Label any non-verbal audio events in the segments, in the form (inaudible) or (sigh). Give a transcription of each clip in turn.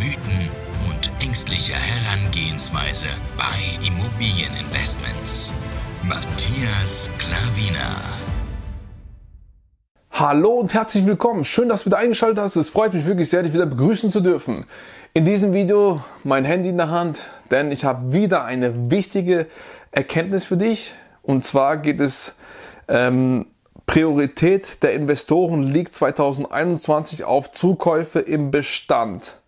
Mythen und ängstliche Herangehensweise bei Immobilieninvestments. Matthias Klavina. Hallo und herzlich willkommen. Schön, dass du wieder eingeschaltet hast. Es freut mich wirklich sehr, dich wieder begrüßen zu dürfen. In diesem Video mein Handy in der Hand, denn ich habe wieder eine wichtige Erkenntnis für dich. Und zwar geht es ähm, Priorität der Investoren liegt 2021 auf Zukäufe im Bestand.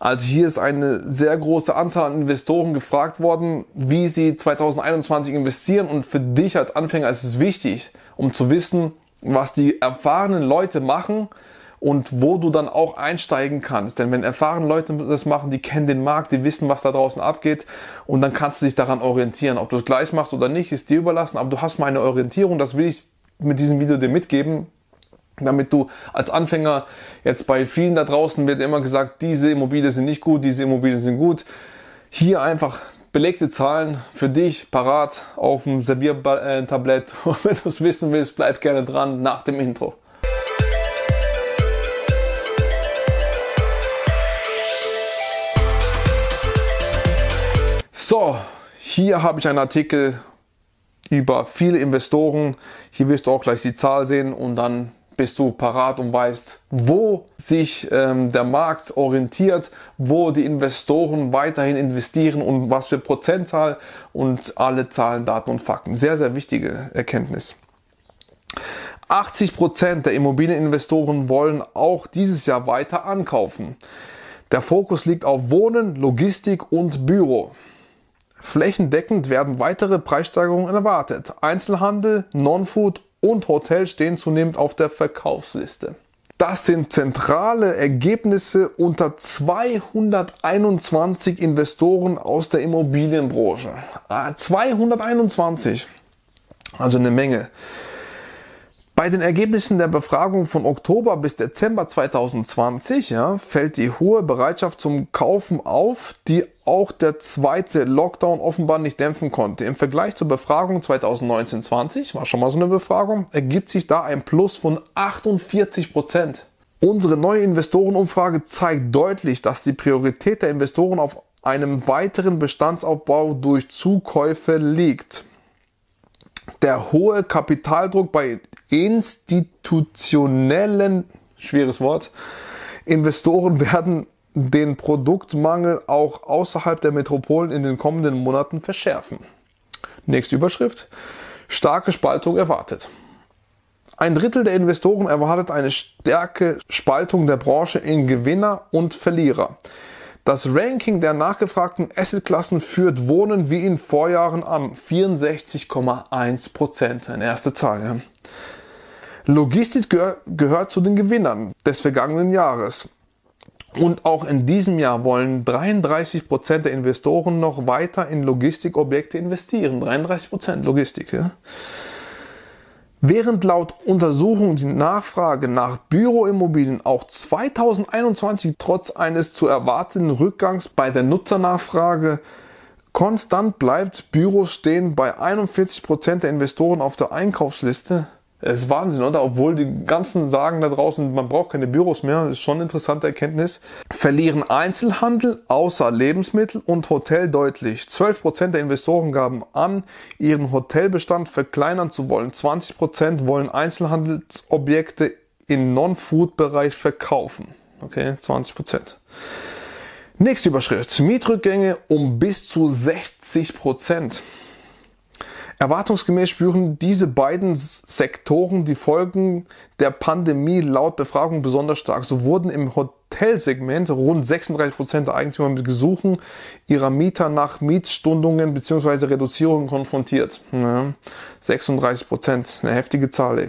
Also hier ist eine sehr große Anzahl an Investoren gefragt worden, wie sie 2021 investieren. Und für dich als Anfänger ist es wichtig, um zu wissen, was die erfahrenen Leute machen und wo du dann auch einsteigen kannst. Denn wenn erfahrene Leute das machen, die kennen den Markt, die wissen, was da draußen abgeht und dann kannst du dich daran orientieren. Ob du es gleich machst oder nicht, ist dir überlassen, aber du hast mal eine Orientierung, das will ich mit diesem Video dir mitgeben, damit du als Anfänger jetzt bei vielen da draußen wird immer gesagt, diese Immobilien sind nicht gut, diese Immobilien sind gut. Hier einfach belegte Zahlen für dich parat auf dem Serviertablett. Und (laughs) wenn du es wissen willst, bleib gerne dran nach dem Intro. So, hier habe ich einen Artikel über viele Investoren. Hier wirst du auch gleich die Zahl sehen und dann bist du parat und weißt, wo sich ähm, der Markt orientiert, wo die Investoren weiterhin investieren und was für Prozentzahl und alle Zahlen, Daten und Fakten. Sehr, sehr wichtige Erkenntnis. 80 Prozent der Immobilieninvestoren wollen auch dieses Jahr weiter ankaufen. Der Fokus liegt auf Wohnen, Logistik und Büro. Flächendeckend werden weitere Preissteigerungen erwartet. Einzelhandel, Non-Food und Hotel stehen zunehmend auf der Verkaufsliste. Das sind zentrale Ergebnisse unter 221 Investoren aus der Immobilienbranche. 221. Ah, also eine Menge. Bei den Ergebnissen der Befragung von Oktober bis Dezember 2020 ja, fällt die hohe Bereitschaft zum Kaufen auf, die auch der zweite Lockdown offenbar nicht dämpfen konnte. Im Vergleich zur Befragung 2019-20, war schon mal so eine Befragung, ergibt sich da ein Plus von 48 Prozent. Unsere neue Investorenumfrage zeigt deutlich, dass die Priorität der Investoren auf einem weiteren Bestandsaufbau durch Zukäufe liegt. Der hohe Kapitaldruck bei institutionellen, schweres Wort, Investoren werden den Produktmangel auch außerhalb der Metropolen in den kommenden Monaten verschärfen. Nächste Überschrift. Starke Spaltung erwartet. Ein Drittel der Investoren erwartet eine starke Spaltung der Branche in Gewinner und Verlierer. Das Ranking der nachgefragten Assetklassen führt Wohnen wie in Vorjahren an. 64,1 Prozent. Eine erste Zahl. Ja. Logistik gehör, gehört zu den Gewinnern des vergangenen Jahres. Und auch in diesem Jahr wollen 33 Prozent der Investoren noch weiter in Logistikobjekte investieren. 33 Prozent Logistik. Ja. Während laut Untersuchungen die Nachfrage nach Büroimmobilien auch 2021 trotz eines zu erwartenden Rückgangs bei der Nutzernachfrage konstant bleibt, Büros stehen bei 41 Prozent der Investoren auf der Einkaufsliste, es ist Wahnsinn, oder? Obwohl die ganzen sagen da draußen, man braucht keine Büros mehr, das ist schon eine interessante Erkenntnis. Verlieren Einzelhandel außer Lebensmittel und Hotel deutlich. 12% der Investoren gaben an, ihren Hotelbestand verkleinern zu wollen. 20% wollen Einzelhandelsobjekte im Non-Food-Bereich verkaufen. Okay, 20%. Nächste Überschrift. Mietrückgänge um bis zu 60 Prozent. Erwartungsgemäß spüren diese beiden Sektoren die Folgen der Pandemie laut Befragung besonders stark. So wurden im Hotelsegment rund 36 Prozent der Eigentümer mit Gesuchen ihrer Mieter nach Mietstundungen bzw. Reduzierungen konfrontiert. Ja, 36 Prozent, eine heftige Zahl. Ey.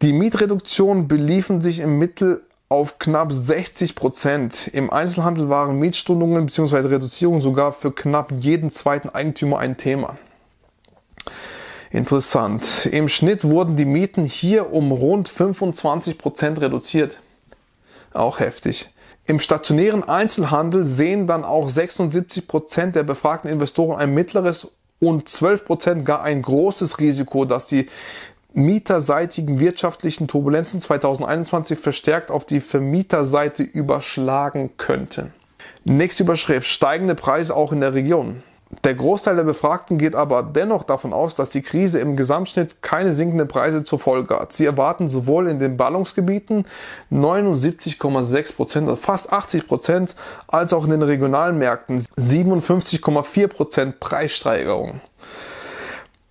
Die Mietreduktionen beliefen sich im Mittel auf knapp 60 Prozent. Im Einzelhandel waren Mietstundungen bzw. Reduzierungen sogar für knapp jeden zweiten Eigentümer ein Thema. Interessant. Im Schnitt wurden die Mieten hier um rund 25 Prozent reduziert. Auch heftig. Im stationären Einzelhandel sehen dann auch 76 Prozent der befragten Investoren ein mittleres und 12 Prozent gar ein großes Risiko, dass die mieterseitigen wirtschaftlichen Turbulenzen 2021 verstärkt auf die Vermieterseite überschlagen könnten. Nächste Überschrift, steigende Preise auch in der Region. Der Großteil der Befragten geht aber dennoch davon aus, dass die Krise im Gesamtschnitt keine sinkenden Preise zur Folge hat. Sie erwarten sowohl in den Ballungsgebieten 79,6 Prozent, also fast 80 Prozent, als auch in den regionalen Märkten 57,4 Prozent Preissteigerung.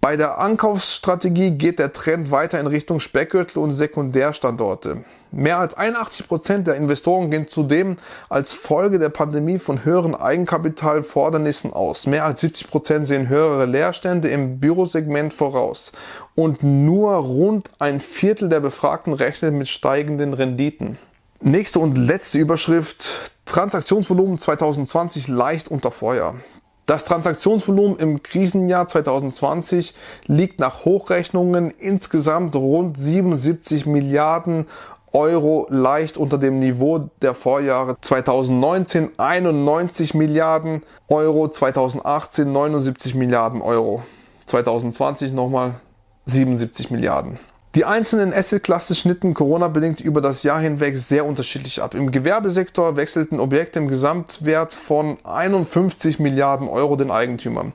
Bei der Ankaufsstrategie geht der Trend weiter in Richtung Speckgürtel und Sekundärstandorte. Mehr als 81 Prozent der Investoren gehen zudem als Folge der Pandemie von höheren Eigenkapitalfordernissen aus. Mehr als 70 Prozent sehen höhere Leerstände im Bürosegment voraus. Und nur rund ein Viertel der Befragten rechnet mit steigenden Renditen. Nächste und letzte Überschrift. Transaktionsvolumen 2020 leicht unter Vorjahr. Das Transaktionsvolumen im Krisenjahr 2020 liegt nach Hochrechnungen insgesamt rund 77 Milliarden Euro leicht unter dem Niveau der Vorjahre 2019 91 Milliarden Euro, 2018 79 Milliarden Euro, 2020 nochmal 77 Milliarden. Die einzelnen Assetklassen schnitten Corona-bedingt über das Jahr hinweg sehr unterschiedlich ab. Im Gewerbesektor wechselten Objekte im Gesamtwert von 51 Milliarden Euro den Eigentümern.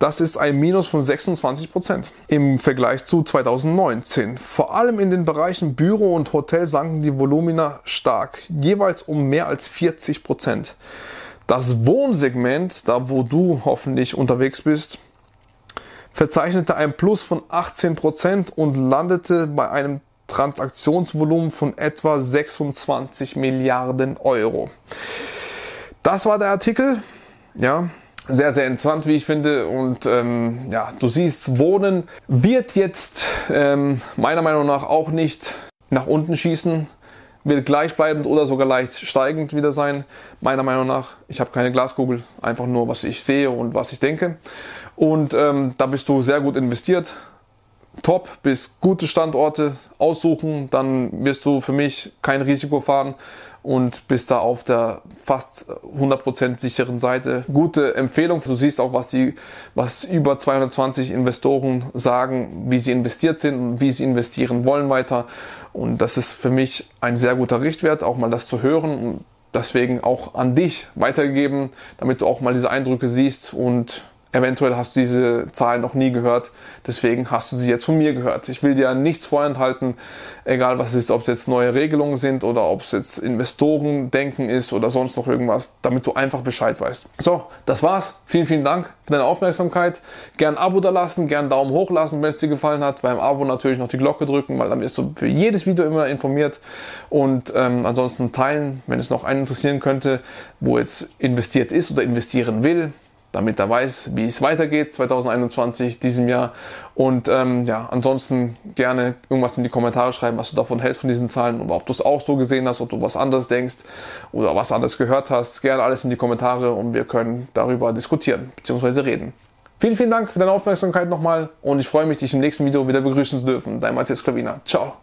Das ist ein Minus von 26 Prozent im Vergleich zu 2019. Vor allem in den Bereichen Büro und Hotel sanken die Volumina stark, jeweils um mehr als 40 Prozent. Das Wohnsegment, da wo du hoffentlich unterwegs bist, verzeichnete ein Plus von 18% und landete bei einem Transaktionsvolumen von etwa 26 Milliarden Euro. Das war der Artikel. Ja, sehr, sehr interessant, wie ich finde. Und ähm, ja, du siehst, Wohnen wird jetzt ähm, meiner Meinung nach auch nicht nach unten schießen, wird gleichbleibend oder sogar leicht steigend wieder sein. Meiner Meinung nach, ich habe keine Glaskugel, einfach nur, was ich sehe und was ich denke. Und ähm, da bist du sehr gut investiert. Top bis gute Standorte aussuchen, dann wirst du für mich kein Risiko fahren und bist da auf der fast 100% sicheren Seite. Gute Empfehlung. Du siehst auch, was die, was über 220 Investoren sagen, wie sie investiert sind und wie sie investieren wollen weiter. Und das ist für mich ein sehr guter Richtwert, auch mal das zu hören und deswegen auch an dich weitergegeben, damit du auch mal diese Eindrücke siehst und Eventuell hast du diese Zahlen noch nie gehört, deswegen hast du sie jetzt von mir gehört. Ich will dir nichts vorenthalten, egal was es ist, ob es jetzt neue Regelungen sind oder ob es jetzt Investorendenken ist oder sonst noch irgendwas, damit du einfach Bescheid weißt. So, das war's. Vielen, vielen Dank für deine Aufmerksamkeit. Gern ein Abo da lassen, gern einen Daumen hoch lassen, wenn es dir gefallen hat. Beim Abo natürlich noch die Glocke drücken, weil dann wirst du für jedes Video immer informiert. Und ähm, ansonsten teilen, wenn es noch einen interessieren könnte, wo jetzt investiert ist oder investieren will damit er weiß, wie es weitergeht 2021, diesem Jahr. Und ähm, ja, ansonsten gerne irgendwas in die Kommentare schreiben, was du davon hältst von diesen Zahlen oder ob du es auch so gesehen hast, ob du was anderes denkst oder was anderes gehört hast. Gerne alles in die Kommentare und wir können darüber diskutieren bzw. reden. Vielen, vielen Dank für deine Aufmerksamkeit nochmal und ich freue mich, dich im nächsten Video wieder begrüßen zu dürfen. Dein Matthias Klavina. Ciao.